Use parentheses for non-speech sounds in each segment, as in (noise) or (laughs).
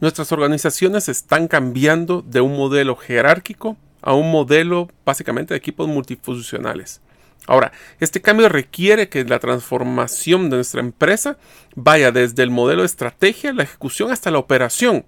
Nuestras organizaciones están cambiando de un modelo jerárquico a un modelo básicamente de equipos multifuncionales. Ahora, este cambio requiere que la transformación de nuestra empresa vaya desde el modelo de estrategia, la ejecución hasta la operación.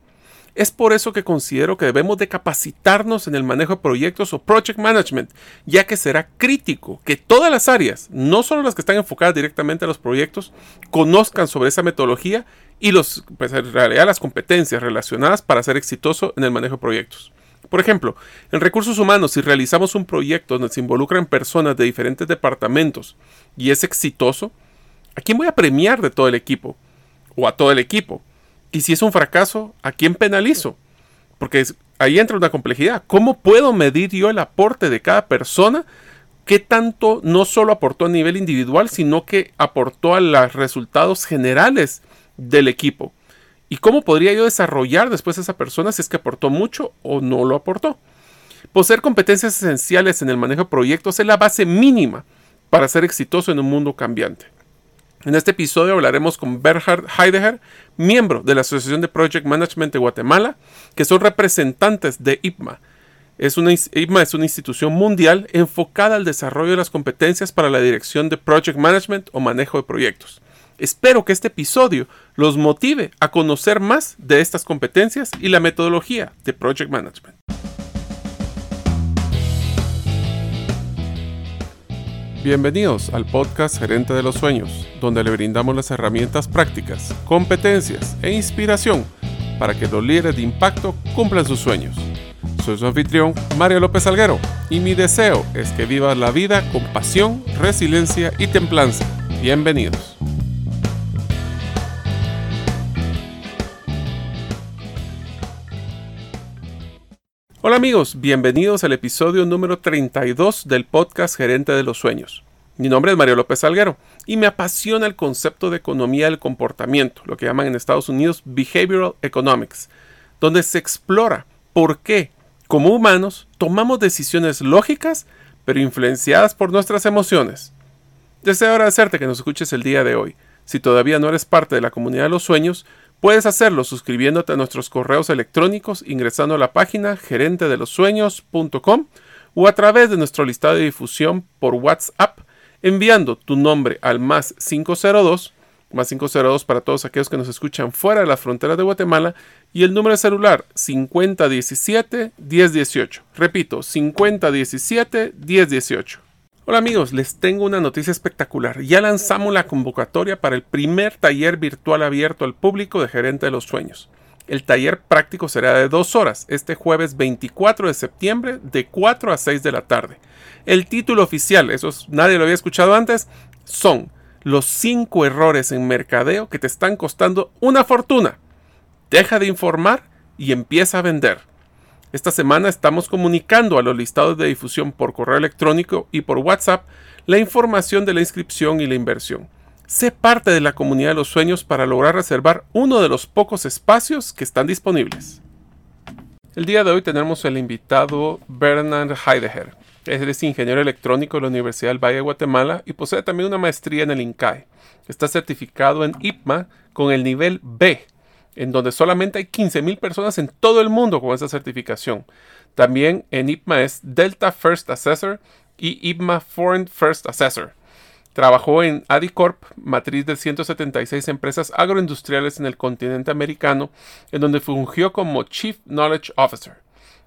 Es por eso que considero que debemos de capacitarnos en el manejo de proyectos o project management, ya que será crítico que todas las áreas, no solo las que están enfocadas directamente a los proyectos, conozcan sobre esa metodología y los, pues, en realidad las competencias relacionadas para ser exitoso en el manejo de proyectos. Por ejemplo, en recursos humanos, si realizamos un proyecto donde se involucran personas de diferentes departamentos y es exitoso, ¿a quién voy a premiar de todo el equipo? ¿O a todo el equipo? Y si es un fracaso, ¿a quién penalizo? Porque ahí entra una complejidad. ¿Cómo puedo medir yo el aporte de cada persona? ¿Qué tanto no solo aportó a nivel individual, sino que aportó a los resultados generales del equipo? ¿Y cómo podría yo desarrollar después a esa persona si es que aportó mucho o no lo aportó? Poseer competencias esenciales en el manejo de proyectos es la base mínima para ser exitoso en un mundo cambiante. En este episodio hablaremos con Berhard Heidegger, miembro de la Asociación de Project Management de Guatemala, que son representantes de IPMA. Es una, IPMA es una institución mundial enfocada al desarrollo de las competencias para la dirección de Project Management o manejo de proyectos. Espero que este episodio los motive a conocer más de estas competencias y la metodología de Project Management. Bienvenidos al podcast Gerente de los Sueños, donde le brindamos las herramientas prácticas, competencias e inspiración para que los líderes de impacto cumplan sus sueños. Soy su anfitrión, Mario López Alguero, y mi deseo es que vivas la vida con pasión, resiliencia y templanza. Bienvenidos. Hola amigos, bienvenidos al episodio número 32 del podcast Gerente de los Sueños. Mi nombre es Mario López Salguero y me apasiona el concepto de economía del comportamiento, lo que llaman en Estados Unidos Behavioral Economics, donde se explora por qué, como humanos, tomamos decisiones lógicas pero influenciadas por nuestras emociones. Deseo agradecerte que nos escuches el día de hoy. Si todavía no eres parte de la comunidad de los sueños, Puedes hacerlo suscribiéndote a nuestros correos electrónicos ingresando a la página gerentedelosueños.com o a través de nuestro listado de difusión por WhatsApp enviando tu nombre al más 502, más 502 para todos aquellos que nos escuchan fuera de las fronteras de Guatemala y el número de celular 5017-1018. Repito, 5017-1018. Hola amigos, les tengo una noticia espectacular. Ya lanzamos la convocatoria para el primer taller virtual abierto al público de Gerente de los Sueños. El taller práctico será de dos horas, este jueves 24 de septiembre, de 4 a 6 de la tarde. El título oficial, eso nadie lo había escuchado antes, son los 5 errores en mercadeo que te están costando una fortuna. Deja de informar y empieza a vender. Esta semana estamos comunicando a los listados de difusión por correo electrónico y por WhatsApp la información de la inscripción y la inversión. Sé parte de la comunidad de los sueños para lograr reservar uno de los pocos espacios que están disponibles. El día de hoy tenemos el invitado Bernard Heidegger. Él es ingeniero electrónico de la Universidad del Valle de Guatemala y posee también una maestría en el INCAE. Está certificado en IPMA con el nivel B en donde solamente hay 15.000 personas en todo el mundo con esa certificación. También en IPMA es Delta First Assessor y IPMA Foreign First Assessor. Trabajó en Adicorp, matriz de 176 empresas agroindustriales en el continente americano, en donde fungió como Chief Knowledge Officer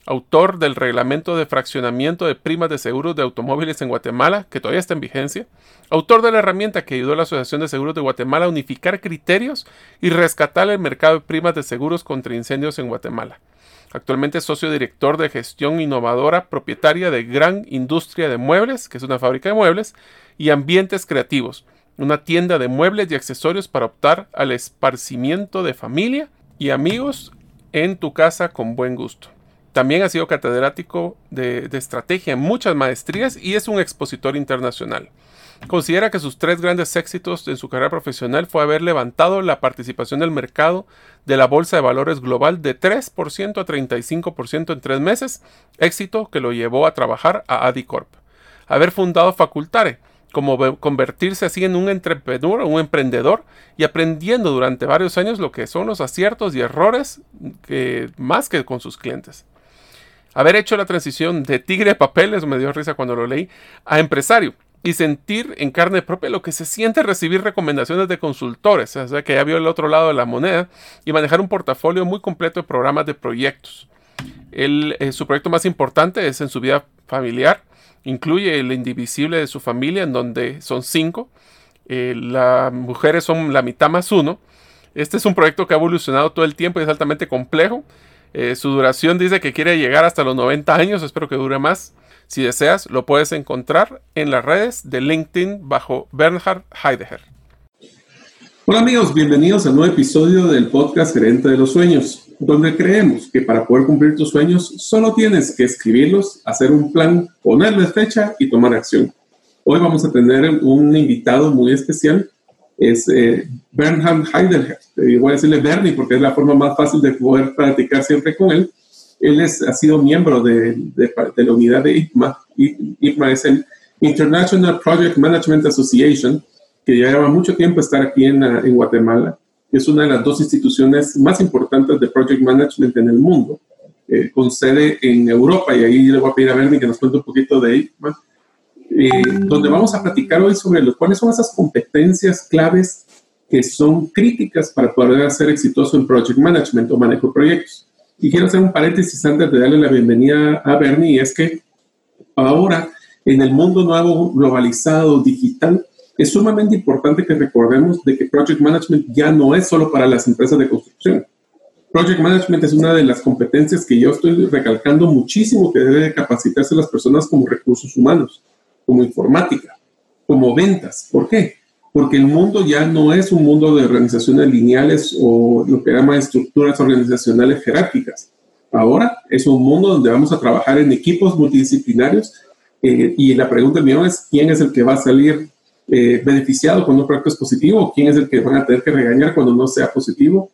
autor del reglamento de fraccionamiento de primas de seguros de automóviles en Guatemala, que todavía está en vigencia, autor de la herramienta que ayudó a la Asociación de Seguros de Guatemala a unificar criterios y rescatar el mercado de primas de seguros contra incendios en Guatemala. Actualmente es socio director de gestión innovadora propietaria de Gran Industria de Muebles, que es una fábrica de muebles, y Ambientes Creativos, una tienda de muebles y accesorios para optar al esparcimiento de familia y amigos en tu casa con buen gusto. También ha sido catedrático de, estrategia en muchas maestrías y es un expositor internacional. Considera que sus tres grandes éxitos en su carrera profesional fue haber levantado la participación del mercado de la Bolsa de Valores Global de 3% a 35% en tres meses, éxito que lo llevó a trabajar a Adicorp. Haber fundado Facultare, como convertirse así en un entrepreneur, un emprendedor y aprendiendo durante varios años lo que son los aciertos y errores más que con sus clientes. Haber hecho la transición de tigre de papeles, me dio risa cuando lo leí, a empresario y sentir en carne propia lo que se siente recibir recomendaciones de consultores, o sea, que ya vio el otro lado de la moneda y manejar un portafolio muy completo de programas de proyectos. Eh, su proyecto más importante es en su vida familiar, incluye el indivisible de su familia, en donde son cinco, eh, las mujeres son la mitad más uno. Este es un proyecto que ha evolucionado todo el tiempo y es altamente complejo. Eh, su duración dice que quiere llegar hasta los 90 años, espero que dure más. Si deseas, lo puedes encontrar en las redes de LinkedIn bajo Bernhard Heidegger. Hola amigos, bienvenidos a un nuevo episodio del podcast Gerente de los Sueños, donde creemos que para poder cumplir tus sueños solo tienes que escribirlos, hacer un plan, ponerle fecha y tomar acción. Hoy vamos a tener un invitado muy especial, es eh, Bernhard Heidegger. Eh, voy a decirle Bernie porque es la forma más fácil de poder practicar siempre con él. Él es, ha sido miembro de, de, la unidad de IPMA. IPMA es el International Project Management Association, que lleva mucho tiempo estar aquí en, en Guatemala. Es una de las dos instituciones más importantes de Project Management en el mundo, eh, con sede en Europa, y ahí le voy a pedir a Bernie que nos cuente un poquito de IPMA, eh, donde vamos a platicar hoy sobre los, cuáles son esas competencias claves que son críticas para poder ser exitoso en Project Management o manejo de proyectos. Y quiero hacer un paréntesis antes de darle la bienvenida a Bernie, es que ahora en el mundo nuevo, globalizado, digital, es sumamente importante que recordemos de que Project Management ya no es solo para las empresas de construcción. Project Management es una de las competencias que yo estoy recalcando muchísimo que debe capacitarse las personas como recursos humanos, como informática, como ventas. ¿Por qué? porque el mundo ya no es un mundo de organizaciones lineales o lo que llama estructuras organizacionales jerárquicas. Ahora es un mundo donde vamos a trabajar en equipos multidisciplinarios eh, y la pregunta mía es quién es el que va a salir eh, beneficiado cuando un proyecto es positivo quién es el que van a tener que regañar cuando no sea positivo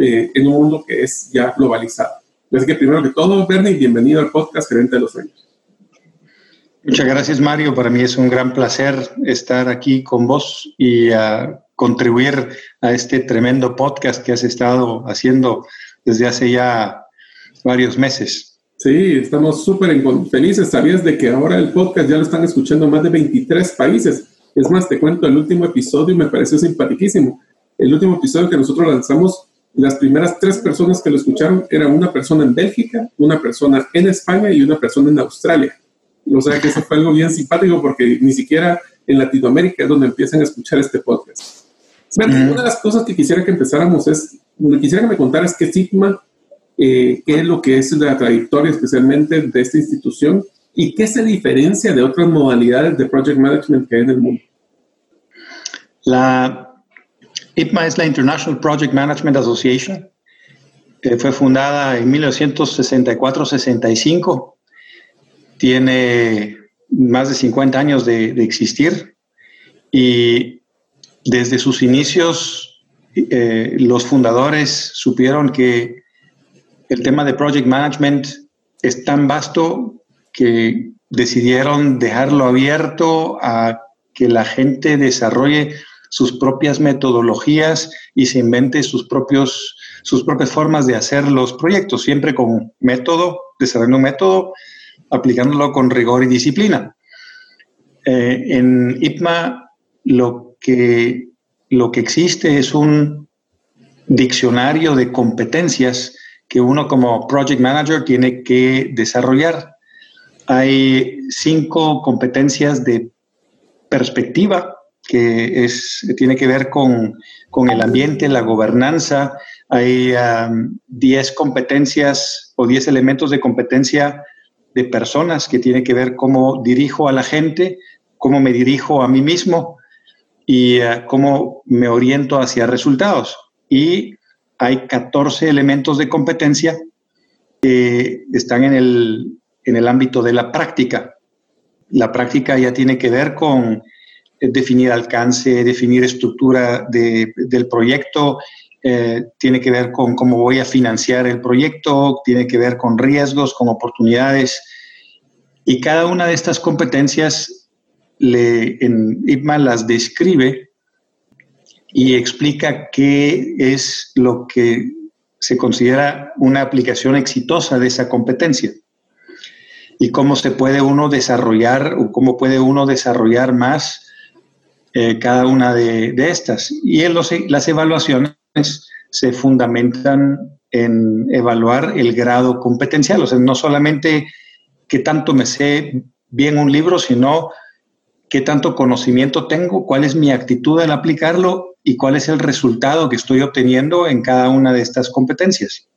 eh, en un mundo que es ya globalizado. Así que primero que todo, Bernie, bienvenido al podcast Gerente de los Sueños. Muchas gracias, Mario. Para mí es un gran placer estar aquí con vos y uh, contribuir a este tremendo podcast que has estado haciendo desde hace ya varios meses. Sí, estamos súper felices. ¿Sabías de que ahora el podcast ya lo están escuchando más de 23 países? Es más, te cuento, el último episodio me pareció simpaticísimo. El último episodio que nosotros lanzamos, las primeras tres personas que lo escucharon eran una persona en Bélgica, una persona en España y una persona en Australia. O sea que eso fue algo bien simpático porque ni siquiera en Latinoamérica es donde empiezan a escuchar este podcast. Una de las cosas que quisiera que empezáramos es, quisiera que me contaras qué Sigma, eh, qué es lo que es la trayectoria especialmente de esta institución y qué se diferencia de otras modalidades de project management que hay en el mundo. La IPMA es la International Project Management Association. que fue fundada en 1964-65 tiene más de 50 años de, existir y desde sus inicios eh, los fundadores supieron que el tema de project management es tan vasto que decidieron dejarlo abierto a que la gente desarrolle sus propias metodologías y se invente sus, propios, sus propias formas de hacer los proyectos, siempre con método, desarrollando un método aplicándolo con rigor y disciplina. Eh, en IPMA lo que, lo que existe es un diccionario de competencias que uno como project manager tiene que desarrollar. Hay cinco competencias de perspectiva que es, tiene que ver con, con el ambiente, la gobernanza. Hay um, diez competencias o diez elementos de competencia de personas que tiene que ver cómo dirijo a la gente, cómo me dirijo a mí mismo y eh, cómo me oriento hacia resultados. Y hay 14 elementos de competencia que están en el, en el ámbito de la práctica. La práctica ya tiene que ver con definir alcance, definir estructura del proyecto, eh, tiene que ver con cómo voy a financiar el proyecto, tiene que ver con riesgos, con oportunidades. Y cada una de estas competencias le, en IPMA las describe y explica qué es lo que se considera una aplicación exitosa de esa competencia y cómo se puede uno desarrollar o cómo puede uno desarrollar más eh, cada una de, estas. Y en las evaluaciones se fundamentan en evaluar el grado competencial, o sea, no solamente qué tanto me sé bien un libro, sino qué tanto conocimiento tengo, cuál es mi actitud al aplicarlo y cuál es el resultado que estoy obteniendo en cada una de estas competencias.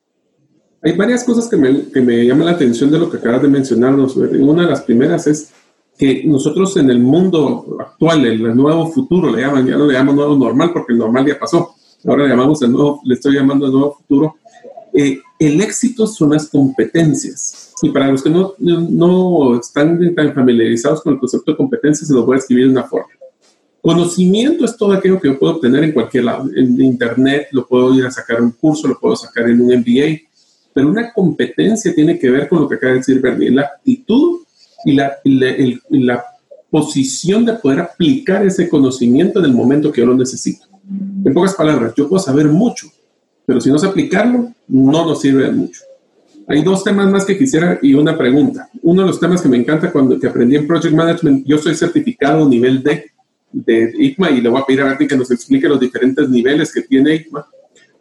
Hay varias cosas que me, que me llaman la atención de lo que acabas de mencionarnos. Una de las primeras es que nosotros en el mundo actual, el nuevo futuro, le llaman, ya no le llamamos nuevo normal porque el normal ya pasó. Ahora le llamamos el nuevo, le estoy llamando el nuevo futuro. Eh, el éxito son las competencias. Y para los que no, no están tan familiarizados con el concepto de competencias, se lo voy a escribir de una forma. Conocimiento es todo aquello que yo puedo obtener en cualquier lado. En internet lo puedo ir a sacar un curso, lo puedo sacar en un MBA, pero una competencia tiene que ver con lo que acaba de decir Bernie, la actitud y la, la, posición de poder aplicar ese conocimiento en el momento que yo lo necesito. En pocas palabras, yo puedo saber mucho, pero si no sé aplicarlo, no nos sirve de mucho. Hay dos temas más que quisiera y una pregunta. Uno de los temas que me encanta cuando que aprendí en Project Management, yo soy certificado nivel D de ICMA y le voy a pedir a Bernie que nos explique los diferentes niveles que tiene ICMA.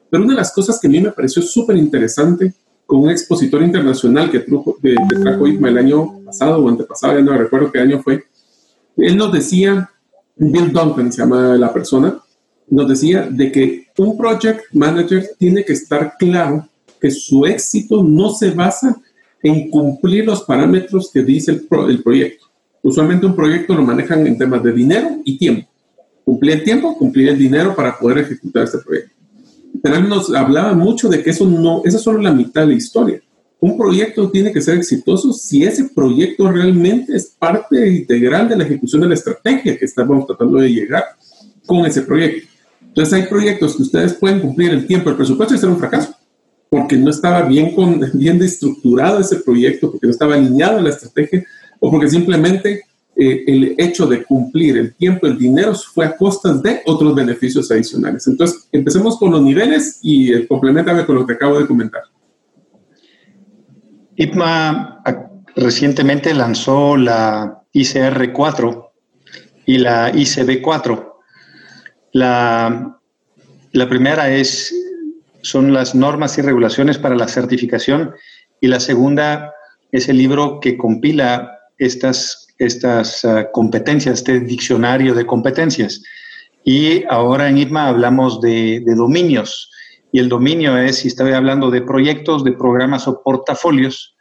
Pero una de las cosas que a mí me pareció súper interesante con un expositor internacional que, trujo, que, trajo IFMA el año pasado o antepasado, ya no recuerdo qué año fue. Él nos decía, Bill Duncan se llama la persona, nos decía de que un project manager tiene que estar claro que su éxito no se basa en cumplir los parámetros que dice el, el proyecto. Usualmente un proyecto lo manejan en temas de dinero y tiempo. Cumplir el tiempo, cumplir el dinero para poder ejecutar este proyecto pero él nos hablaba mucho de que eso no, esa es solo la mitad de la historia. Un proyecto tiene que ser exitoso si ese proyecto realmente es parte integral de la ejecución de la estrategia que estamos tratando de llegar con ese proyecto. Entonces hay proyectos que ustedes pueden cumplir el tiempo, el presupuesto y ser un fracaso, porque no estaba bien, con, (laughs) bien estructurado ese proyecto, porque no estaba alineado la estrategia, o porque simplemente eh, el hecho de cumplir el tiempo, el dinero, fue a costas de otros beneficios adicionales. Entonces, empecemos con los niveles y eh, complementame con lo que acabo de comentar. IPMA recientemente lanzó la ICR 4 y la ICB 4. La, la primera es, son las normas y regulaciones para la certificación y la segunda es el libro que compila estas estas ah, competencias, este diccionario de competencias. Y ahora en ITMA hablamos de, dominios. Y el dominio es, si estoy hablando de proyectos, de programas o portafolios.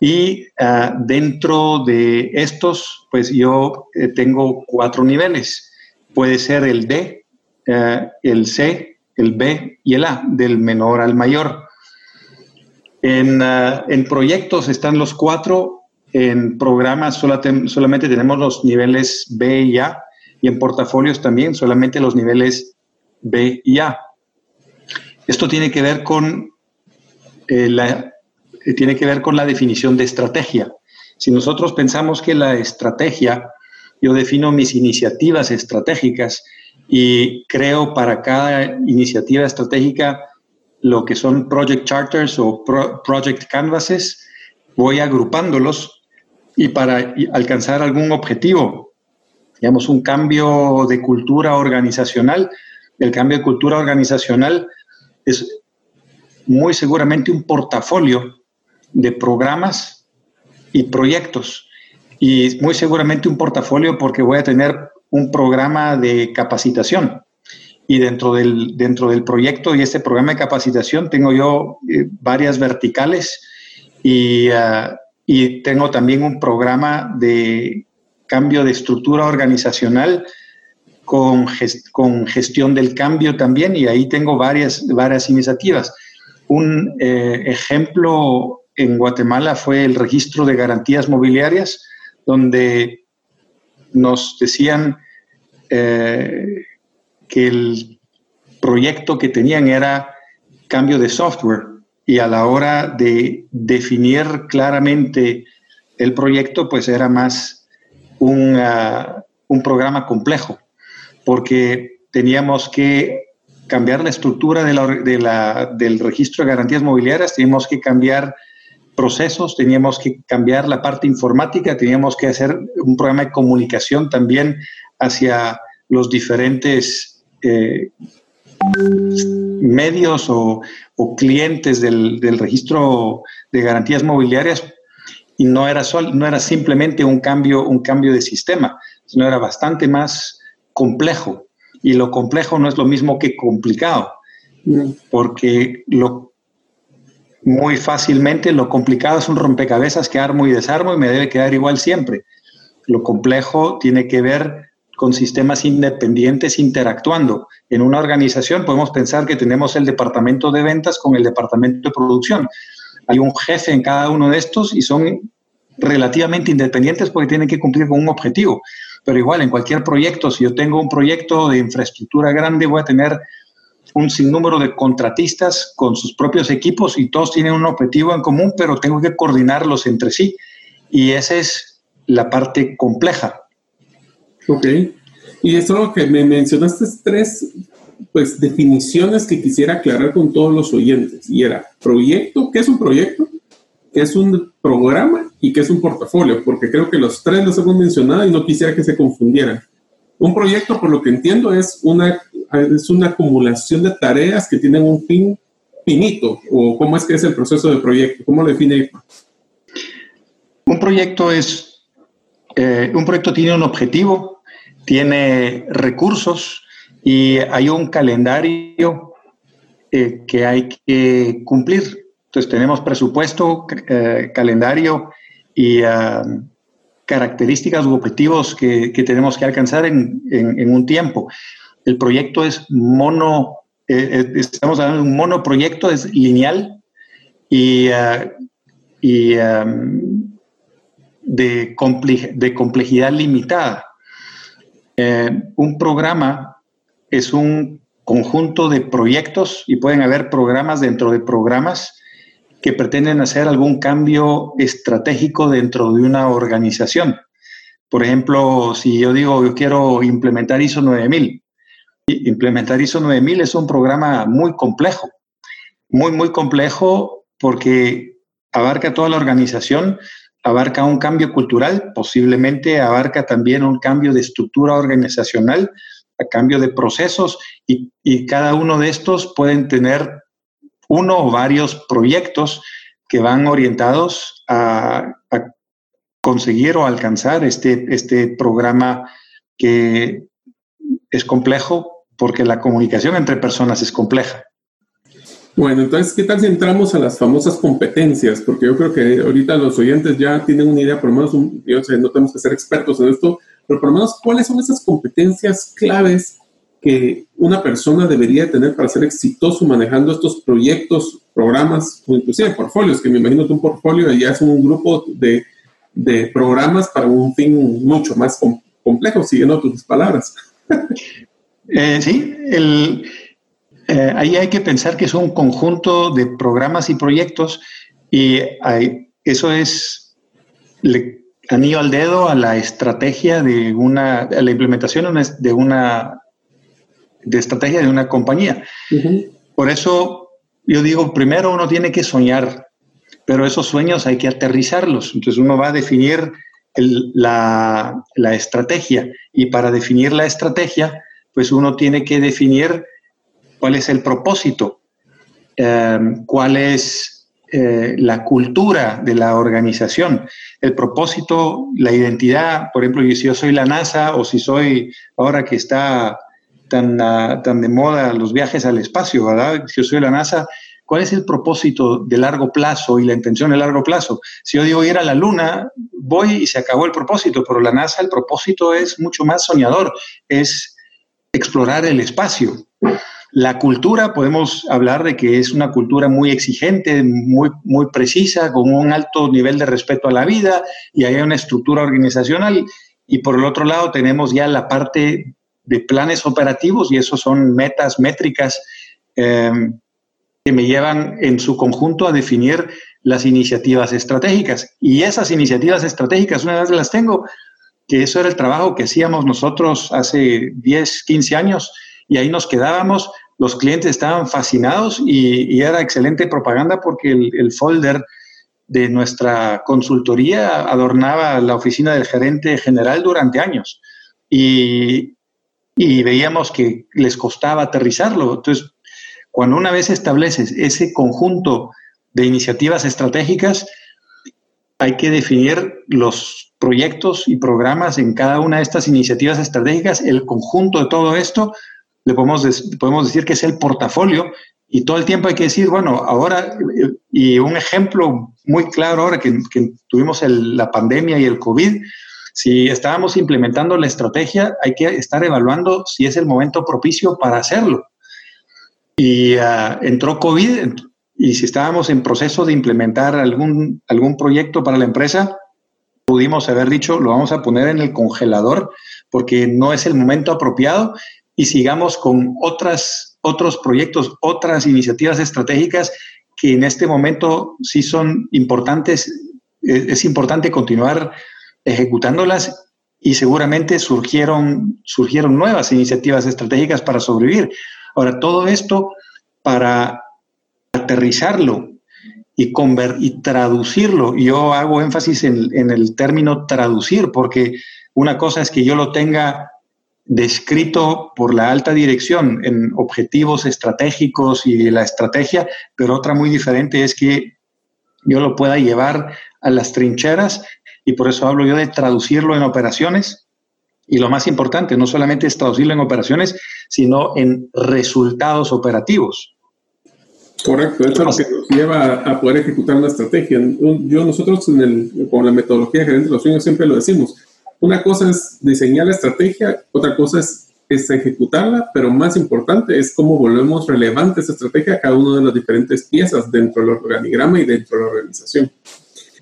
Y ah, dentro de estos, pues yo eh, tengo cuatro niveles. Puede ser el D, ah, el C, el B y el A, del menor al mayor. En, en proyectos están los cuatro en programas solamente tenemos los niveles B y A y en portafolios también solamente los niveles B y A. Esto tiene que ver con, eh, la, eh, tiene que ver con la definición de estrategia. Si nosotros pensamos que la estrategia, yo defino mis iniciativas estratégicas y creo para cada iniciativa estratégica lo que son project charters o project canvases, voy agrupándolos y para alcanzar algún objetivo, digamos, un cambio de cultura organizacional. El cambio de cultura organizacional es muy seguramente un portafolio de programas y proyectos. Y muy seguramente un portafolio porque voy a tener un programa de capacitación. Y dentro del, dentro del proyecto y este programa de capacitación tengo yo eh, varias verticales y uh, y tengo también un programa de cambio de estructura organizacional con, con gestión del cambio también y ahí tengo varias, varias iniciativas. Un eh, ejemplo en Guatemala fue el registro de garantías mobiliarias, donde nos decían eh, que el proyecto que tenían era cambio de software. Y a la hora de definir claramente el proyecto, pues era más un, ah, un programa complejo, porque teníamos que cambiar la estructura de la, del registro de garantías mobiliarias, teníamos que cambiar procesos, teníamos que cambiar la parte informática, teníamos que hacer un programa de comunicación también hacia los diferentes eh, medios o, clientes del, registro de garantías mobiliarias y no era, sol, no era simplemente un cambio, un cambio de sistema, sino era bastante más complejo. Y lo complejo no es lo mismo que complicado, mm. porque lo, muy fácilmente lo complicado es un rompecabezas que armo y desarmo y me debe quedar igual siempre. Lo complejo tiene que ver con sistemas independientes interactuando. En una organización podemos pensar que tenemos el departamento de ventas con el departamento de producción. Hay un jefe en cada uno de estos y son relativamente independientes porque tienen que cumplir con un objetivo. Pero igual, en cualquier proyecto, si yo tengo un proyecto de infraestructura grande, voy a tener un sinnúmero de contratistas con sus propios equipos y todos tienen un objetivo en común, pero tengo que coordinarlos entre sí. Y esa es la parte compleja. Ok. Y eso que me mencionaste tres pues definiciones que quisiera aclarar con todos los oyentes. Y era proyecto, ¿qué es un proyecto? ¿Qué es un programa? ¿Y qué es un portafolio? Porque creo que los tres los hemos mencionado y no quisiera que se confundieran. Un proyecto, por lo que entiendo, es una, es una acumulación de tareas que tienen un fin finito. ¿O cómo es que es el proceso de proyecto? ¿Cómo lo define Un proyecto es, eh, un proyecto tiene un objetivo, tiene recursos y hay un calendario eh, que hay que cumplir. Entonces tenemos presupuesto, eh, calendario y ah, características u objetivos que, tenemos que alcanzar en, un tiempo. El proyecto es mono, eh, estamos hablando de un monoproyecto, es lineal y, ah, y ah, de, de complejidad limitada. Eh, un programa es un conjunto de proyectos y pueden haber programas dentro de programas que pretenden hacer algún cambio estratégico dentro de una organización. Por ejemplo, si yo digo yo quiero implementar ISO 9000, implementar ISO 9000 es un programa muy complejo, muy, muy complejo porque abarca toda la organización, abarca un cambio cultural, posiblemente abarca también un cambio de estructura organizacional, a cambio de procesos y, cada uno de estos pueden tener uno o varios proyectos que van orientados a, conseguir o alcanzar este, este programa que es complejo porque la comunicación entre personas es compleja. Bueno, entonces, ¿qué tal si entramos a las famosas competencias? Porque yo creo que ahorita los oyentes ya tienen una idea, por lo menos, yo sé, no tenemos que ser expertos en esto, pero por lo menos, ¿cuáles son esas competencias claves que una persona debería tener para ser exitoso manejando estos proyectos, programas o inclusive portfolios? Que me imagino que un portfolio ya es un grupo de, de programas para un fin mucho más complejo, siguiendo tus palabras. (laughs) Eh, sí, el eh, ahí hay que pensar que es un conjunto de programas y proyectos y eso es le, anillo al dedo a la estrategia de una, a la implementación de una de estrategia de una compañía. Por eso yo digo, primero uno tiene que soñar, pero esos sueños hay que aterrizarlos. Entonces uno va a definir la, estrategia y para definir la estrategia, pues uno tiene que definir cuál es el propósito, em, cuál es eh, la cultura de la organización, el propósito, la identidad, por ejemplo, si yo soy la NASA o si soy ahora que está tan, ah, tan de moda los viajes al espacio, ¿verdad? Si yo soy la NASA, ¿cuál es el propósito de largo plazo y la intención de largo plazo? Si yo digo ir a la Luna, voy y se acabó el propósito, pero la NASA el propósito es mucho más soñador, es explorar el espacio. La cultura, podemos hablar de que es una cultura muy exigente, muy, muy precisa, con un alto nivel de respeto a la vida y hay una estructura organizacional. Y por el otro lado tenemos ya la parte de planes operativos y esos son metas, métricas em, que me llevan en su conjunto a definir las iniciativas estratégicas. Y esas iniciativas estratégicas, una vez las tengo, que eso era el trabajo que hacíamos nosotros hace 10, 15 años y ahí nos quedábamos. Los clientes estaban fascinados y, era excelente propaganda porque el, folder de nuestra consultoría adornaba la oficina del gerente general durante años y, y veíamos que les costaba aterrizarlo. Entonces, cuando una vez estableces ese conjunto de iniciativas estratégicas, hay que definir los proyectos y programas en cada una de estas iniciativas estratégicas, el conjunto de todo esto, le podemos, podemos decir que es el portafolio y todo el tiempo hay que decir, bueno, ahora, y un ejemplo muy claro ahora que, tuvimos la pandemia y el COVID, si estábamos implementando la estrategia, hay que estar evaluando si es el momento propicio para hacerlo. Y ah, entró COVID, y si estábamos en proceso de implementar algún, algún proyecto para la empresa, pudimos haber dicho, lo vamos a poner en el congelador porque no es el momento apropiado y sigamos con otras, otros proyectos, otras iniciativas estratégicas que en este momento sí son importantes. Es, es importante continuar ejecutándolas y seguramente surgieron, surgieron nuevas iniciativas estratégicas para sobrevivir. Ahora, todo esto para aterrizarlo y, y traducirlo. Yo hago énfasis en, el término traducir, porque una cosa es que yo lo tenga descrito por la alta dirección en objetivos estratégicos y la estrategia, pero otra muy diferente es que yo lo pueda llevar a las trincheras y por eso hablo yo de traducirlo en operaciones. Y lo más importante, no solamente es traducirlo en operaciones, sino en resultados operativos. Correcto, eso es lo que nos lleva a, poder ejecutar una estrategia. Yo, nosotros en el, con la metodología de gerente de los sueños siempre lo decimos. Una cosa es diseñar la estrategia, otra cosa es, es ejecutarla, pero más importante es cómo volvemos relevante esa estrategia a cada una de las diferentes piezas dentro del organigrama y dentro de la organización.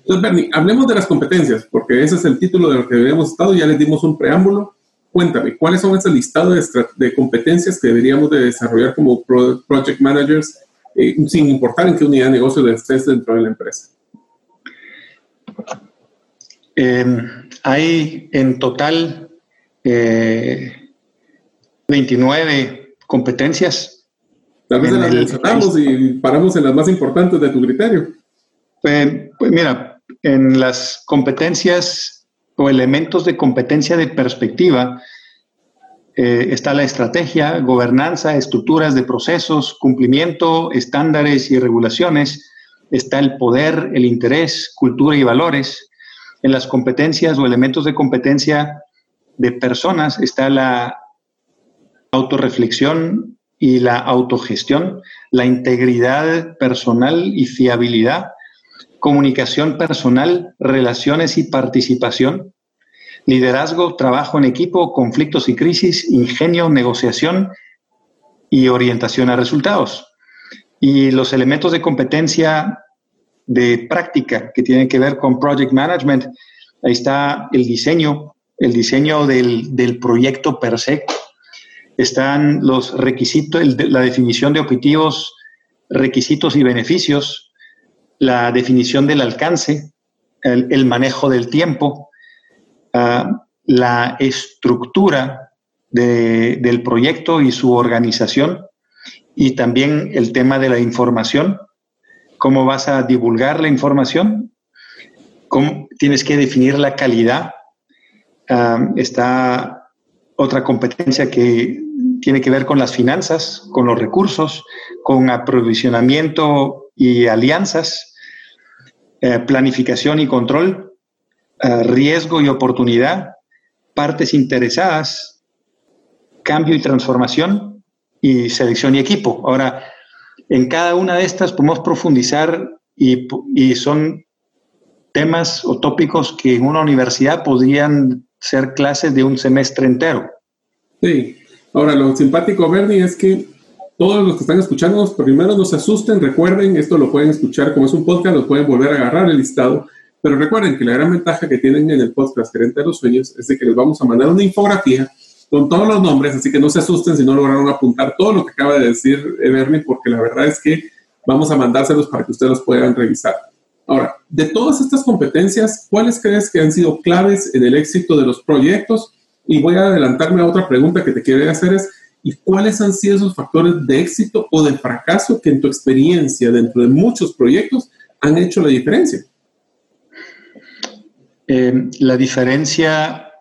Entonces, Bernie, hablemos de las competencias, porque ese es el título de lo que habíamos estado, ya les dimos un preámbulo. Cuéntame, ¿cuáles son ese listado de, de competencias que deberíamos de desarrollar como project managers eh, sin importar en qué unidad de negocio estés dentro de la empresa? Em, hay en total 29 eh, competencias. Tal vez las mencionamos y paramos en las más importantes de tu criterio. pues mira, en las competencias o elementos de competencia de perspectiva, eh, está la estrategia, gobernanza, estructuras de procesos, cumplimiento, estándares y regulaciones. Está el poder, el interés, cultura y valores. En las competencias o elementos de competencia de personas está la autorreflexión y la autogestión, la integridad personal y fiabilidad, comunicación personal, relaciones y participación, liderazgo, trabajo en equipo, conflictos y crisis, ingenio, negociación y orientación a resultados. Y los elementos de competencia de práctica que tienen que ver con project management, ahí está el diseño, el diseño del, proyecto per se. Están los requisitos, la definición de objetivos, requisitos y beneficios, la definición del alcance, el manejo del tiempo, la estructura del proyecto y su organización y también el tema de la información, cómo vas a divulgar la información, cómo tienes que definir la calidad. está otra competencia que tiene que ver con las finanzas, con los recursos, con aprovisionamiento y alianzas, eh, planificación y control, eh, riesgo y oportunidad, partes interesadas, cambio y transformación y selección y equipo. Ahora, en cada una de estas podemos profundizar y, y son temas o tópicos que en una universidad podrían ser clases de un semestre entero. Sí. Ahora, lo simpático, Bernie, es que todos los que están escuchando, primero no se asusten, recuerden, esto lo pueden escuchar como es un podcast, lo pueden volver a agarrar el listado pero recuerden que la gran ventaja que tienen en el podcast Gerente de los Sueños es de que les vamos a mandar una infografía con todos los nombres, así que no se asusten si no lograron apuntar todo lo que acaba de decir Bernie, porque la verdad es que vamos a mandárselos para que ustedes los puedan revisar. Ahora, de todas estas competencias, ¿cuáles crees que han sido claves en el éxito de los proyectos? Y voy a adelantarme a otra pregunta que te quiero hacer es, ¿y cuáles han sido esos factores de éxito o de fracaso que en tu experiencia dentro de muchos proyectos han hecho la diferencia? Eh, la diferencia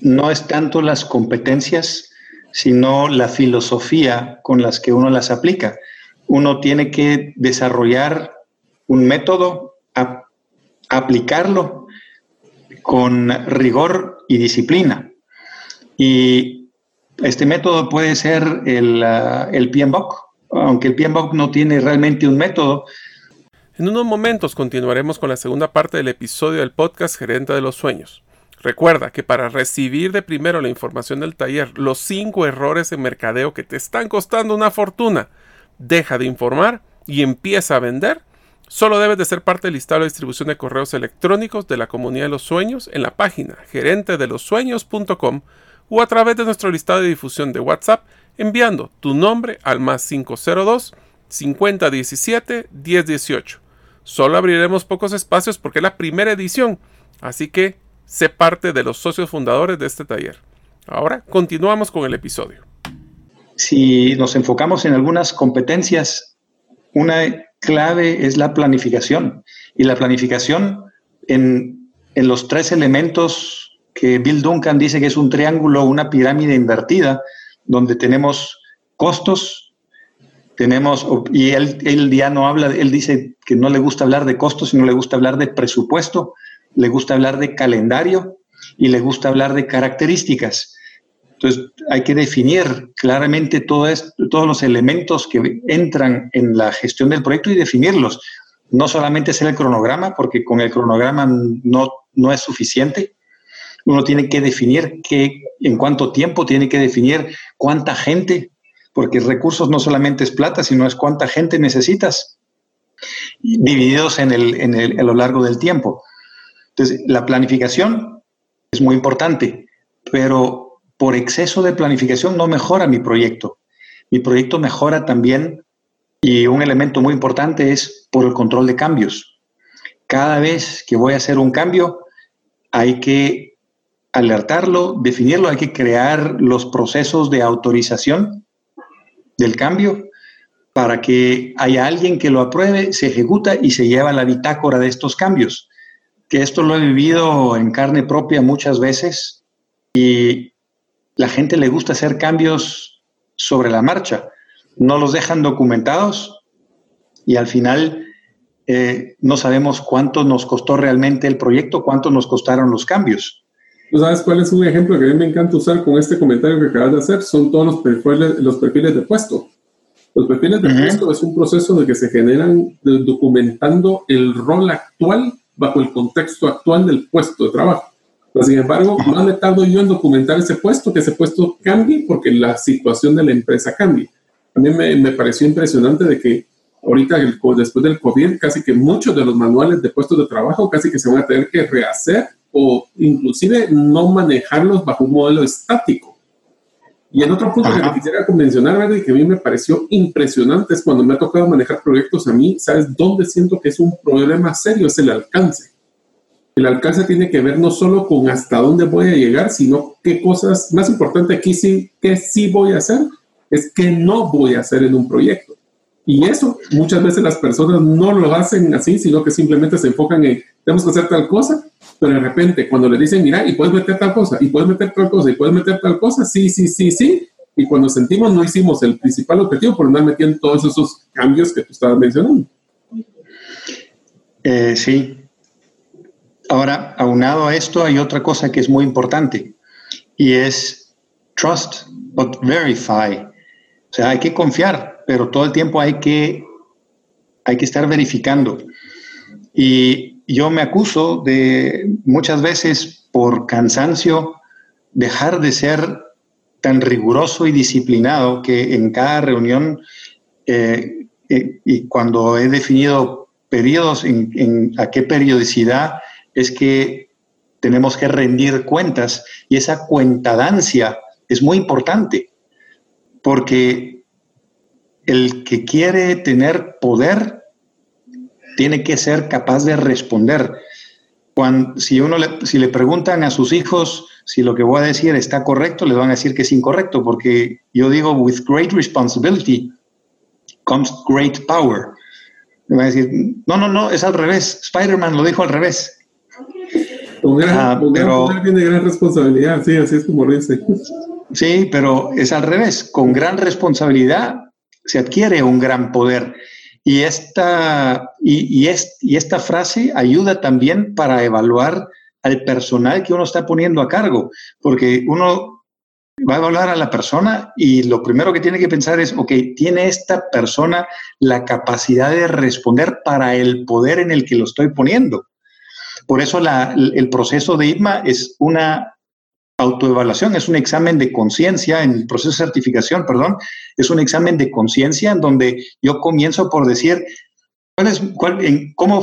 no es tanto las competencias, sino la filosofía con las que uno las aplica. Uno tiene que desarrollar un método aplicarlo con rigor y disciplina. Y este método puede ser el, uh, aunque el PMBOK no tiene realmente un método. En unos momentos continuaremos con la segunda parte del episodio del podcast Gerente de los Sueños. Recuerda que para recibir de primero la información del taller, los cinco errores en mercadeo que te están costando una fortuna, deja de informar y empieza a vender Solo debes de ser parte del listado de distribución de correos electrónicos de la comunidad de los sueños en la página gerentedelosueños.com o a través de nuestro listado de difusión de WhatsApp enviando tu nombre al más 502 5017 1018. Solo abriremos pocos espacios porque es la primera edición, así que sé parte de los socios fundadores de este taller. Ahora continuamos con el episodio. Si nos enfocamos en algunas competencias, una clave es la planificación. Y la planificación en, en los tres elementos que Bill Duncan dice que es un triángulo, una pirámide invertida, donde tenemos costos, tenemos, y él, él ya no habla, él dice que no le gusta hablar de costos, sino le gusta hablar de presupuesto, le gusta hablar de calendario y le gusta hablar de características. Entonces, hay que definir claramente todo todos los elementos que entran en la gestión del proyecto y definirlos. No solamente hacer el cronograma, porque con el cronograma no, no es suficiente. Uno tiene que definir qué, en cuánto tiempo, tiene que definir cuánta gente, porque recursos no solamente es plata, sino es cuánta gente necesitas, divididos en el, en el, a lo largo del tiempo. Entonces, la planificación es muy importante, pero por exceso de planificación no mejora mi proyecto. Mi proyecto mejora también, y un elemento muy importante es por el control de cambios. Cada vez que voy a hacer un cambio, hay que alertarlo, definirlo, hay que crear los procesos de autorización del cambio para que haya alguien que lo apruebe, se ejecuta y se lleva la bitácora de estos cambios. Que esto lo he vivido en carne propia muchas veces y la gente le gusta hacer cambios sobre la marcha. No los dejan documentados y al final eh, no sabemos cuánto nos costó realmente el proyecto, cuánto nos costaron los cambios. ¿Sabes cuál es un ejemplo que a mí me encanta usar con este comentario que acabas de hacer? Son todos los perfiles, los perfiles de puesto. Los perfiles de puesto es un proceso de que se generan documentando el rol actual bajo el contexto actual del puesto de trabajo sin embargo, más le tardo yo en documentar ese puesto, que ese puesto cambie porque la situación de la empresa cambie. A mí me, me pareció impresionante de que ahorita, después del COVID, casi que muchos de los manuales de puestos de trabajo casi que se van a tener que rehacer o inclusive no manejarlos bajo un modelo estático. Y el otro punto que quisiera mencionar, y que a mí me pareció impresionante, es cuando me ha tocado manejar proyectos a mí, ¿sabes dónde siento que es un problema serio? Es el alcance el alcance tiene que ver no solo con hasta dónde voy a llegar, sino qué cosas, más importante aquí sí, qué sí voy a hacer, es qué no voy a hacer en un proyecto. Y eso muchas veces las personas no lo hacen así, sino que simplemente se enfocan en, tenemos que hacer tal cosa, pero de repente cuando le dicen, mira, y puedes meter tal cosa, y puedes meter tal cosa, y puedes meter tal cosa, sí, sí, sí, sí, y cuando sentimos no hicimos el principal objetivo por no metiendo todos esos cambios que tú estabas mencionando. Eh, sí, Ahora, aunado a esto, hay otra cosa que es muy importante y es trust but verify. O sea, hay que confiar, pero todo el tiempo hay que, hay que estar verificando. Y yo me acuso de muchas veces por cansancio dejar de ser tan riguroso y disciplinado que en cada reunión eh, eh, y cuando he definido periodos, en a qué periodicidad es que tenemos que rendir cuentas y esa cuentadancia es muy importante porque el que quiere tener poder tiene que ser capaz de responder. Cuando, si, uno le, si le preguntan a sus hijos si lo que voy a decir está correcto, les van a decir que es incorrecto, porque yo digo, with great responsibility comes great power. Le van a decir, no, no, no, es al revés. Spider-Man lo dijo al revés. Con gran, ah, poder viene gran responsabilidad, sí, así es como dice. Sí, pero es al revés. Con gran responsabilidad se adquiere un gran poder. Y esta, y, es, y esta frase ayuda también para evaluar al personal que uno está poniendo a cargo, porque uno va a evaluar a la persona y lo primero que tiene que pensar es, ok, ¿tiene esta persona la capacidad de responder para el poder en el que lo estoy poniendo? Por eso el proceso de ITMA es una autoevaluación, es un examen de conciencia, en el proceso de certificación, perdón, es un examen de conciencia en donde yo comienzo por decir, ¿cuál es, cómo,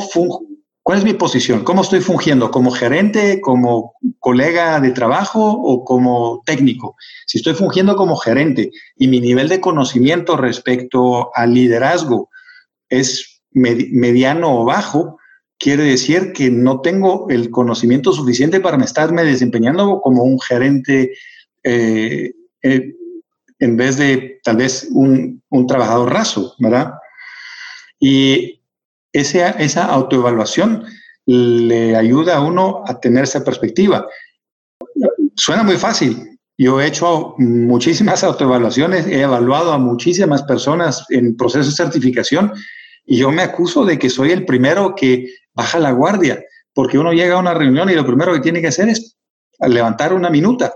¿Cuál es mi posición? ¿Cómo estoy fungiendo? ¿Como gerente, como colega de trabajo o como técnico? Si estoy fungiendo como gerente y mi nivel de conocimiento respecto al liderazgo es mediano o bajo, quiere decir que no tengo el conocimiento suficiente para estarme desempeñando como un gerente eh, eh, en vez de tal vez un, un trabajador raso, ¿verdad? Y esa, esa autoevaluación le ayuda a uno a tener esa perspectiva. Suena muy fácil. Yo he hecho muchísimas (laughs) autoevaluaciones, he evaluado a muchísimas personas en proceso de certificación y yo me acuso de que soy el primero que baja la guardia, porque uno llega a una reunión y lo primero que tiene que hacer es levantar una minuta,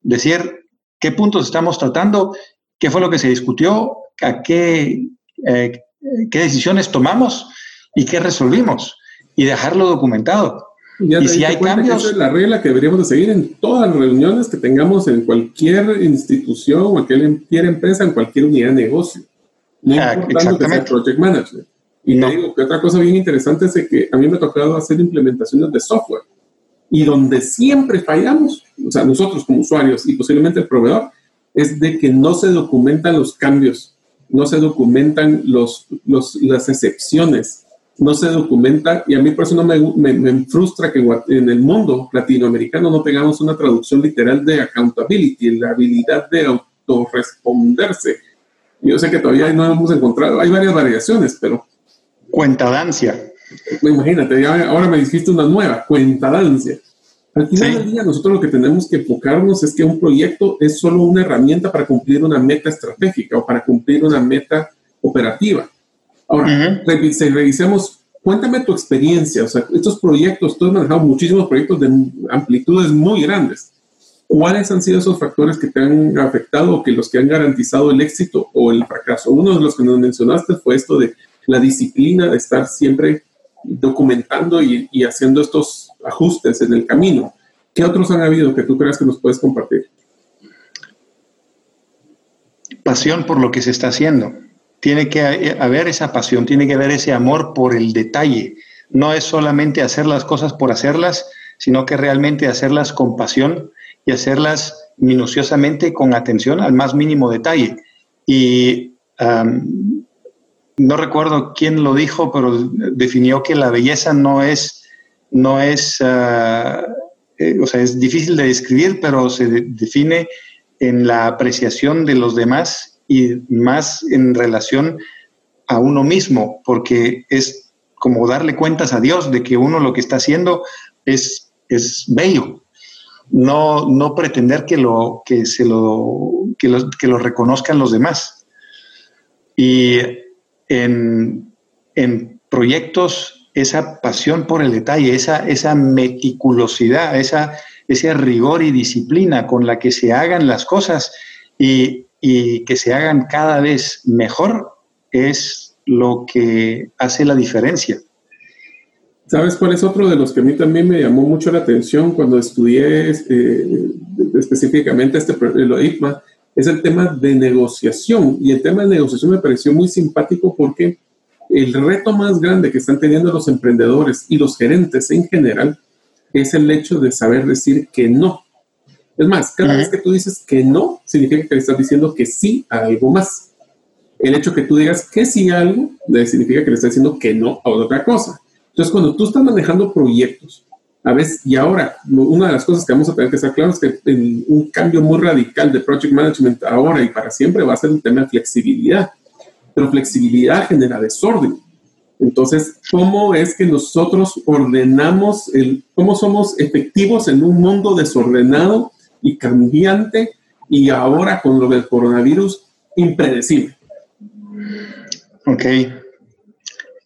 decir qué puntos estamos tratando, qué fue lo que se discutió, a qué, eh, qué decisiones tomamos y qué resolvimos y dejarlo documentado. y si hay cambios... Esa es la regla que deberíamos de seguir en todas las reuniones que tengamos en cualquier institución, o cualquier empresa, en cualquier unidad de negocio. No ah, importando que sea project management. Y no. digo que otra cosa bien interesante es que a mí me ha tocado hacer implementaciones de software. Y donde siempre fallamos, o sea, nosotros como usuarios y posiblemente el proveedor, es de que no se documentan los cambios, no se documentan los, los, las excepciones, no se documenta y a mí por eso no me, me, frustra que en el mundo latinoamericano no tengamos una traducción literal de accountability, la habilidad de autorresponderse. Yo sé que todavía no hemos encontrado, hay varias variaciones, pero... Cuentadancia. Imagínate, ahora me dijiste una nueva, cuentadancia. Al final del día, nosotros lo que tenemos que enfocarnos es que un proyecto es solo una herramienta para cumplir una meta estratégica o para cumplir una meta operativa Ahora, revisemos, cuéntame tu experiencia, o sea, estos proyectos, tú has manejado muchísimos proyectos de amplitudes muy grandes. ¿Cuáles han sido esos factores que te han afectado o que los que han garantizado el éxito o el fracaso? Uno de los que nos mencionaste fue esto de la disciplina de estar siempre documentando y, y haciendo estos ajustes en el camino. ¿Qué otros han habido que tú creas que nos puedes compartir? Pasión por lo que se está haciendo tiene que haber esa pasión, tiene que haber ese amor por el detalle. No es solamente hacer las cosas por hacerlas, sino que realmente hacerlas con pasión y hacerlas minuciosamente con atención al más mínimo detalle. Y no recuerdo quién lo dijo, pero definió que la belleza no es, no es, eh, o sea, es difícil de describir, pero se define en la apreciación de los demás y más en relación a uno mismo, porque es como darle cuentas a Dios de que uno lo que está haciendo es, es bello. No, no pretender que lo, que se lo, que lo, reconozcan los demás. Y en, en, proyectos, esa pasión por el detalle, esa, esa meticulosidad, esa, ese rigor y disciplina con la que se hagan las cosas y y que se hagan cada vez mejor es lo que hace la diferencia. ¿Sabes cuál es otro de los que a mí también me llamó mucho la atención cuando estudié eh, específicamente este lo IPMA? Es el tema de negociación. Y el tema de negociación me pareció muy simpático porque el reto más grande que están teniendo los emprendedores y los gerentes en general es el hecho de saber decir que no. Es más, cada vez que tú dices que no, significa que le estás diciendo que sí a algo más. el hecho que tú digas que sí algo significa que le estás diciendo que no a otra cosa. Entonces, cuando tú estás manejando proyectos, a veces, y ahora, una de las cosas que vamos a tener que estar claro es que un cambio muy radical de project management ahora y para siempre va a ser el tema de flexibilidad. Pero flexibilidad genera desorden. Entonces, ¿cómo es que nosotros ordenamos, el, cómo somos efectivos en un mundo desordenado y cambiante y ahora con lo del coronavirus impredecible? Ok.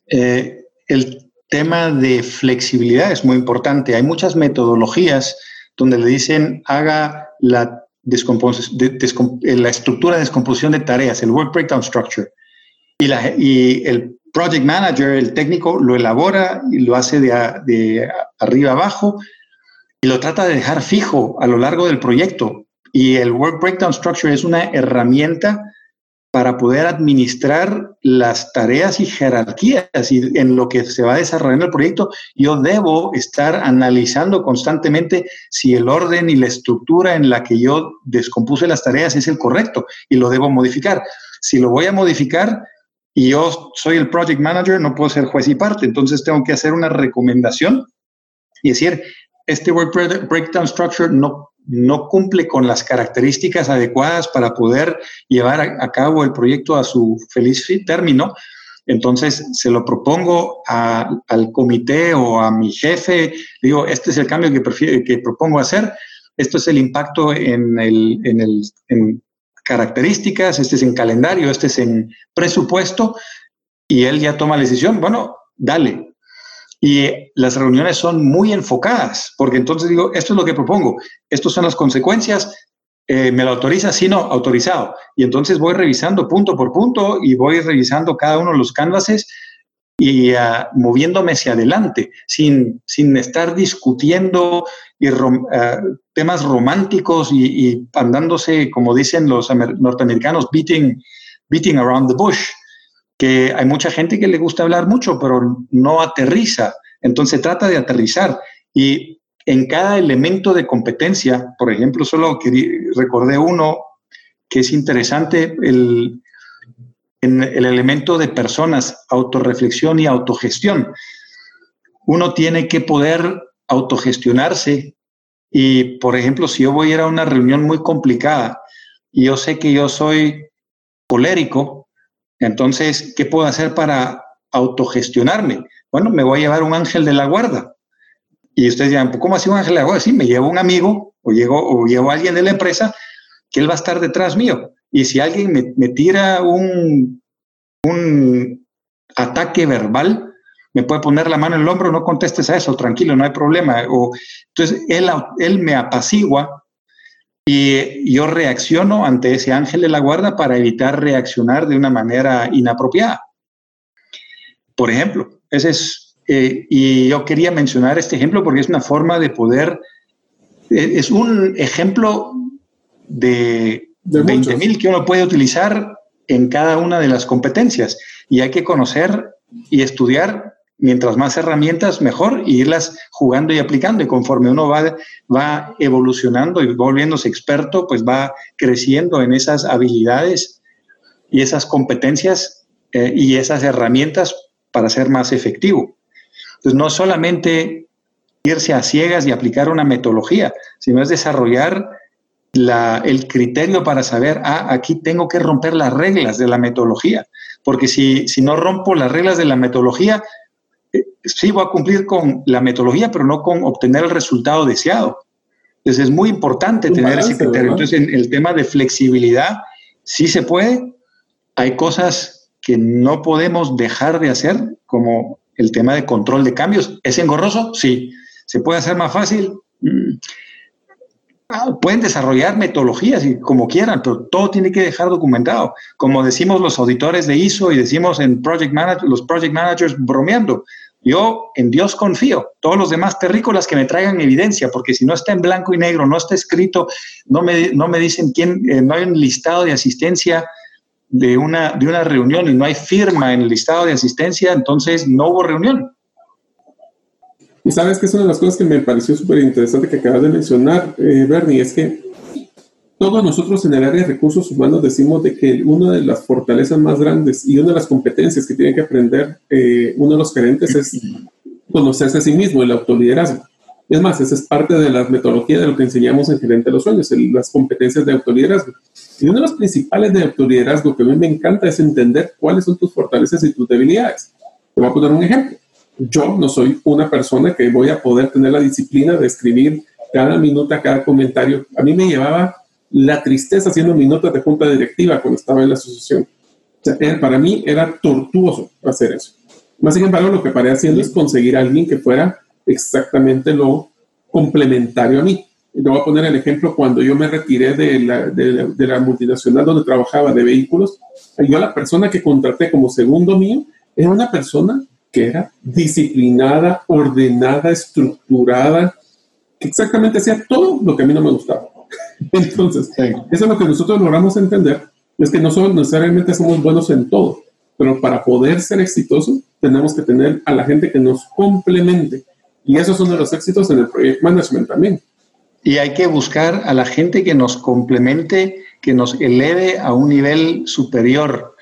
Eh, el tema de flexibilidad es muy importante. Hay muchas metodologías donde le dicen haga la, eh, la estructura de descomposición de tareas, el work breakdown structure. Y, la, y el project manager, el técnico, lo elabora y lo hace de, de arriba abajo y lo trata de dejar fijo a lo largo del proyecto. Y el work breakdown structure es una herramienta para poder administrar las tareas y jerarquías y en lo que se va desarrollando el proyecto, yo debo estar analizando constantemente si el orden y la estructura en la que yo descompuse las tareas es el correcto y lo debo modificar. Si lo voy a modificar y yo soy el project manager, no puedo ser juez y parte, entonces tengo que hacer una recomendación y decir, este work breakdown structure no no cumple con las características adecuadas para poder llevar a, cabo el proyecto a su feliz término, entonces se lo propongo al comité o a mi jefe, digo, este es el cambio que, que propongo hacer, esto es el impacto en, el, en, en características, este es en calendario, este es en presupuesto, y él ya toma la decisión, bueno, dale, y las reuniones son muy enfocadas, porque entonces digo, esto es lo que propongo, estas son las consecuencias, eh, ¿me lo autoriza? Sí, no, autorizado. Y entonces voy revisando punto por punto y voy revisando cada uno de los canvases y ah, moviéndome hacia adelante, sin, sin estar discutiendo y ah, temas románticos y, y, andándose, como dicen los norteamericanos, beating, beating around the bush que hay mucha gente que le gusta hablar mucho, pero no aterriza. Entonces trata de aterrizar y en cada elemento de competencia, por ejemplo, solo recordé uno que es interesante, el, en el elemento de personas, autorreflexión y autogestión. Uno tiene que poder autogestionarse y, por ejemplo, si yo voy a ir a una reunión muy complicada y yo sé que yo soy colérico, entonces, ¿qué puedo hacer para autogestionarme? Bueno, me voy a llevar un ángel de la guarda. Y ustedes dirán, ¿cómo así un ángel de la guarda? Sí, me llevo un amigo o, llego, o llevo a alguien de la empresa que él va a estar detrás mío. Y si alguien me, tira un, un ataque verbal, me puede poner la mano en el hombro, no contestes a eso, tranquilo, no hay problema. O, entonces, él, él me apacigua y yo reacciono ante ese ángel de la guarda para evitar reaccionar de una manera inapropiada. Por ejemplo, ese es, eh, y yo quería mencionar este ejemplo porque es una forma de poder, eh, es un ejemplo de, de 20.000 que uno puede utilizar en cada una de las competencias y hay que conocer y estudiar mientras más herramientas, mejor, y irlas jugando y aplicando. Y conforme uno va, va evolucionando y volviéndose experto, pues va creciendo en esas habilidades y esas competencias eh, y esas herramientas para ser más efectivo. Entonces, no solamente irse a ciegas y aplicar una metodología, sino es desarrollar la, el criterio para saber, ah, aquí tengo que romper las reglas de la metodología, porque si, si no rompo las reglas de la metodología, sí voy a cumplir con la metodología, pero no con obtener el resultado deseado. Entonces es muy importante tener ese criterio. Entonces en el tema de flexibilidad, sí se puede. Hay cosas que no podemos dejar de hacer, como el tema de control de cambios. ¿Es engorroso? Sí. ¿Se puede hacer más fácil? Mm. Ah, pueden desarrollar metodologías y como quieran, pero todo tiene que dejar documentado. Como decimos los auditores de ISO y decimos en project manager, los project managers bromeando, yo en Dios confío. Todos los demás terrícolas que me traigan evidencia, porque si no está en blanco y negro, no está escrito, no me, no me dicen quién, eh, no hay un listado de asistencia de una, de una reunión y no hay firma en el listado de asistencia, entonces no hubo reunión. Y sabes que es una de las cosas que me pareció súper interesante que acabas de mencionar, eh, Bernie, es que todos nosotros en el área de recursos humanos decimos de que una de las fortalezas más grandes y una de las competencias que tiene que aprender eh, uno de los gerentes es conocerse a sí mismo, el autoliderazgo. Es más, esa es parte de la metodología de lo que enseñamos en Gerente de los Sueños, las competencias de autoliderazgo. Y una de las principales de autoliderazgo que a mí me encanta es entender cuáles son tus fortalezas y tus debilidades. Te voy a poner un ejemplo. Yo no soy una persona que voy a poder tener la disciplina de escribir cada minuto, cada comentario. A mí me llevaba la tristeza haciendo minutos de junta directiva cuando estaba en la asociación. O sea, para mí era tortuoso hacer eso. Más sin embargo, lo que paré haciendo es conseguir a alguien que fuera exactamente lo complementario a mí. Y le voy a poner el ejemplo cuando yo me retiré de la, de, la, multinacional donde trabajaba de vehículos. Yo la persona que contraté como segundo mío era una persona que era disciplinada, ordenada, estructurada, que exactamente hacía todo lo que a mí no me gustaba. (laughs) Entonces, eso es lo que nosotros logramos entender, es que no solo necesariamente somos buenos en todo, pero para poder ser exitosos tenemos que tener a la gente que nos complemente. Y esos son de los éxitos en el project management también. Y hay que buscar a la gente que nos complemente, que nos eleve a un nivel superior,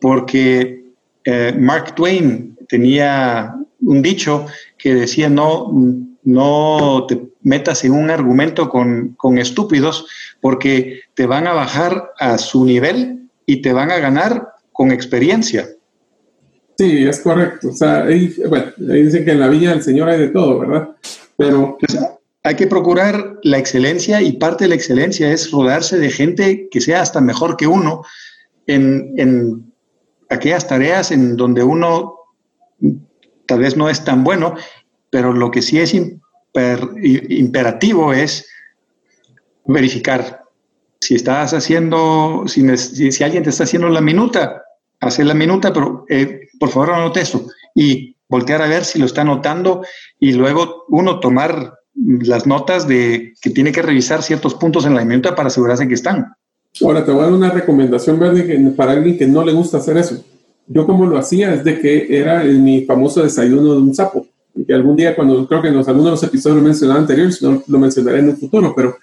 porque eh, Mark Twain tenía un dicho que decía, no, no te metas en un argumento con, con estúpidos, porque te van a bajar a su nivel y te van a ganar con experiencia. Sí, es correcto. O sea, ahí, bueno, ahí dicen que en la Villa del Señor hay de todo, ¿verdad? Pero... Pues, hay que procurar la excelencia y parte de la excelencia es rodarse de gente que sea hasta mejor que uno en, en aquellas tareas en donde uno tal vez no es tan bueno, pero lo que sí es imperativo es verificar. Si estás haciendo, si, si, alguien te está haciendo la minuta, hacer la minuta, pero eh, por favor anote eso y voltear a ver si lo está anotando y luego uno tomar las notas de que tiene que revisar ciertos puntos en la minuta para asegurarse que están. Ahora te voy a dar una recomendación verde para alguien que no le gusta hacer eso. Yo como lo hacía es de que era mi famoso desayuno de un sapo. Que algún día cuando creo que en los algunos de los episodios lo mencionaba anteriores, no lo mencionaré en el futuro, pero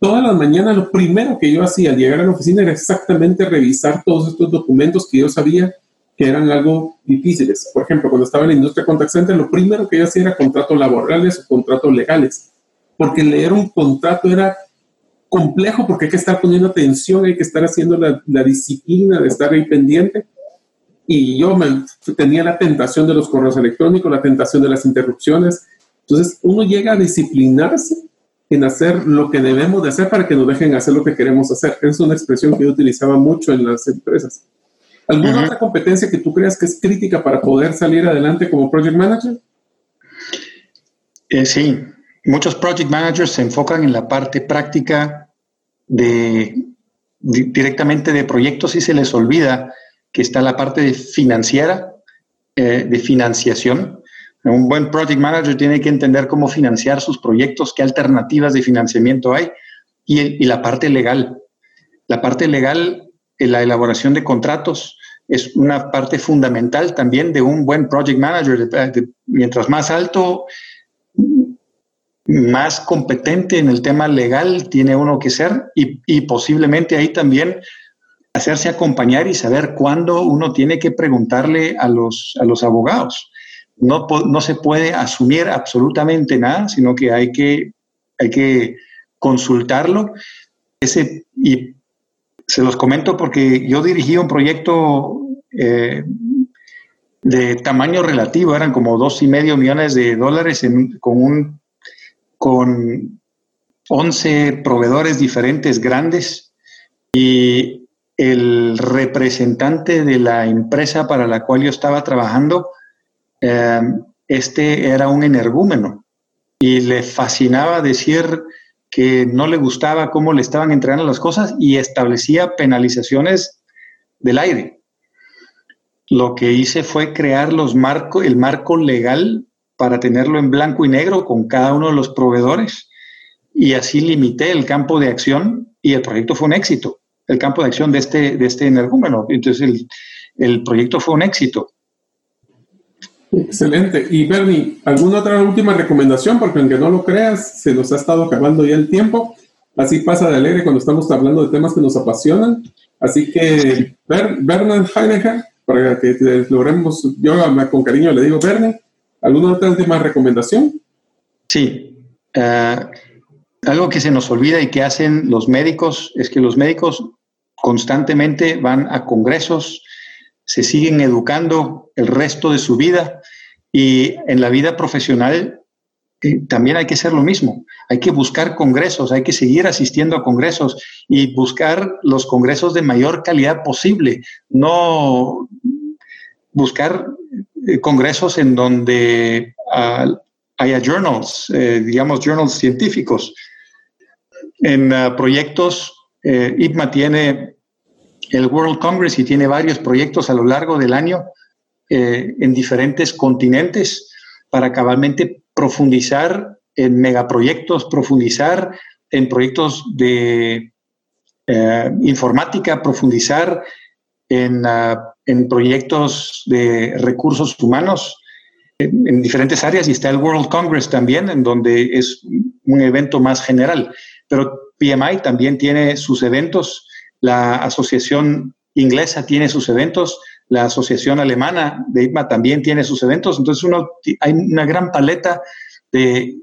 todas las mañanas lo primero que yo hacía al llegar a la oficina era exactamente revisar todos estos documentos que yo sabía que eran algo difíciles. Por ejemplo, cuando estaba en la industria contact center, lo primero que yo hacía era contratos laborales o contratos legales, porque leer un contrato era complejo porque hay que estar poniendo atención, hay que estar haciendo la, la disciplina de estar ahí pendiente. Y yo me, tenía la tentación de los correos electrónicos, la tentación de las interrupciones. Entonces, uno llega a disciplinarse en hacer lo que debemos de hacer para que nos dejen hacer lo que queremos hacer. Es una expresión que yo utilizaba mucho en las empresas. ¿Alguna otra competencia que tú creas que es crítica para poder salir adelante como project manager? Eh, sí, muchos project managers se enfocan en la parte práctica de, directamente de proyectos y se les olvida que está la parte financiera, eh, de financiación. Un buen project manager tiene que entender cómo financiar sus proyectos, qué alternativas de financiamiento hay y, y la parte legal. La parte legal la elaboración de contratos es una parte fundamental también de un buen project manager. mientras más alto, más competente en el tema legal tiene uno que ser y, posiblemente ahí también hacerse acompañar y saber cuándo uno tiene que preguntarle a los, a los abogados. No, no se puede asumir absolutamente nada, sino que hay que, hay que consultarlo. Ese, y se los comento porque yo dirigí un proyecto eh, de tamaño relativo, eran como dos y medio millones de dólares con, un, con 11 proveedores diferentes grandes y el representante de la empresa para la cual yo estaba trabajando, eh, este era un energúmeno. Y le fascinaba decir que no le gustaba cómo le estaban entregando las cosas y establecía penalizaciones del aire. Lo que hice fue crear los marco, el marco legal para tenerlo en blanco y negro con cada uno de los proveedores. Y así limité el campo de acción y el proyecto fue un éxito, el campo de acción de este, de este energúmeno. Entonces el, el proyecto fue un éxito. Excelente. Y Bernie, ¿alguna otra última recomendación? Porque aunque no lo creas, se nos ha estado acabando ya el tiempo. Así pasa de alegre cuando estamos hablando de temas que nos apasionan. Así que, Bernard Heidegger, para que logremos, yo con cariño le digo, Bernard, ¿alguna otra última recomendación? Sí. Eh, algo que se nos olvida y que hacen los médicos es que los médicos constantemente van a congresos, se siguen educando el resto de su vida y en la vida profesional eh, también hay que hacer lo mismo. Hay que buscar congresos, hay que seguir asistiendo a congresos y buscar los congresos de mayor calidad posible, no buscar eh, congresos en donde ah, haya journals, eh, digamos journals científicos. En ah, proyectos, IPMA tiene el World Congress y tiene varios proyectos a lo largo del año en diferentes continentes para cabalmente profundizar en megaproyectos, profundizar en proyectos de eh, informática, profundizar ah, en, proyectos de recursos humanos en, diferentes áreas y está el World Congress también, en donde es un evento más general. Pero PMI también tiene sus eventos, la Asociación Inglesa tiene sus eventos, la Asociación Alemana de IPMA también tiene sus eventos, entonces uno, hay una gran paleta de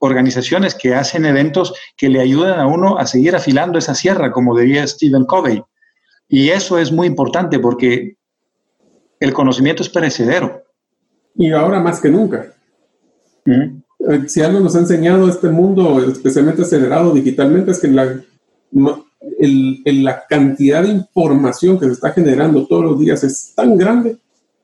organizaciones que hacen eventos que le ayudan a uno a seguir afilando esa sierra, como diría Stephen Covey. Y eso es muy importante porque el conocimiento es perecedero. Y ahora más que nunca. Si algo nos ha enseñado este mundo, especialmente acelerado digitalmente, es que la, la cantidad de información que se está generando todos los días es tan grande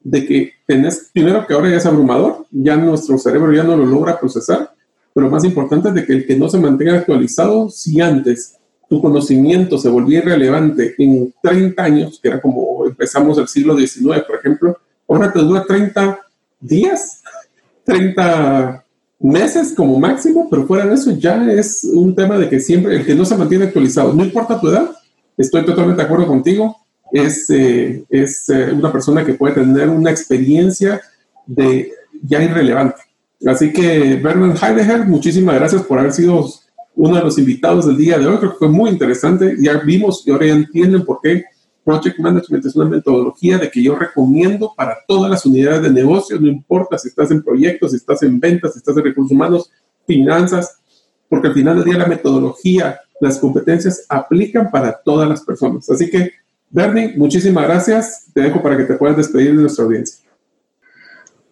de que tenés, primero que ahora ya es abrumador, ya nuestro cerebro ya no lo logra procesar, pero más importante es de que el que no se mantenga actualizado, si antes tu conocimiento se volvía irrelevante en 30 años, que era como empezamos el siglo XIX, por ejemplo, ahora te dura 30 días, (laughs) 30 meses como máximo, pero fuera de eso ya es un tema de que siempre el que no se mantiene actualizado, no importa tu edad, estoy totalmente de acuerdo contigo, es, eh, es eh, una persona que puede tener una experiencia de ya irrelevante. Así que Bernard Heidegger, muchísimas gracias por haber sido uno de los invitados del día de hoy. Creo que fue muy interesante. Ya vimos y ahora ya entienden por qué Project Management es una metodología de que yo recomiendo para todas las unidades de negocio, no importa si estás en proyectos, si estás en ventas, si estás en recursos humanos, finanzas, porque al final del día la metodología, las competencias aplican para todas las personas. Así que, Bernie, muchísimas gracias. Te dejo para que te puedas despedir de nuestra audiencia.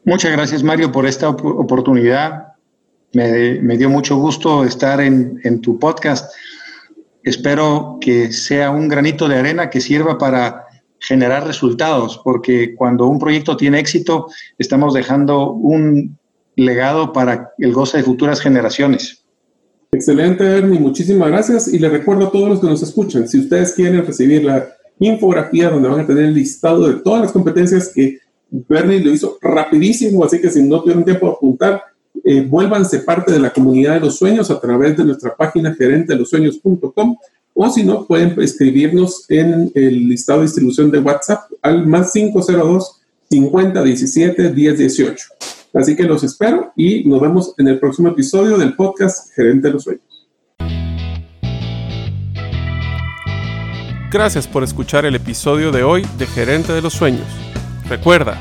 Muchas gracias, Mario, por esta oportunidad. Me, dio mucho gusto estar en, en tu podcast espero que sea un granito de arena que sirva para generar resultados, porque cuando un proyecto tiene éxito, estamos dejando un legado para el goce de futuras generaciones. Excelente, Ernie, muchísimas gracias. Y le recuerdo a todos los que nos escuchan, si ustedes quieren recibir la infografía donde van a tener el listado de todas las competencias que Bernie lo hizo rapidísimo, así que si no tuvieron tiempo de apuntar, eh, vuélvanse parte de la comunidad de los sueños a través de nuestra página gerente de los sueños.com o si no, pueden escribirnos en el listado de distribución de WhatsApp al más 502 50 17 10 18. Así que los espero y nos vemos en el próximo episodio del podcast Gerente de los Sueños. Gracias por escuchar el episodio de hoy de Gerente de los Sueños. Recuerda,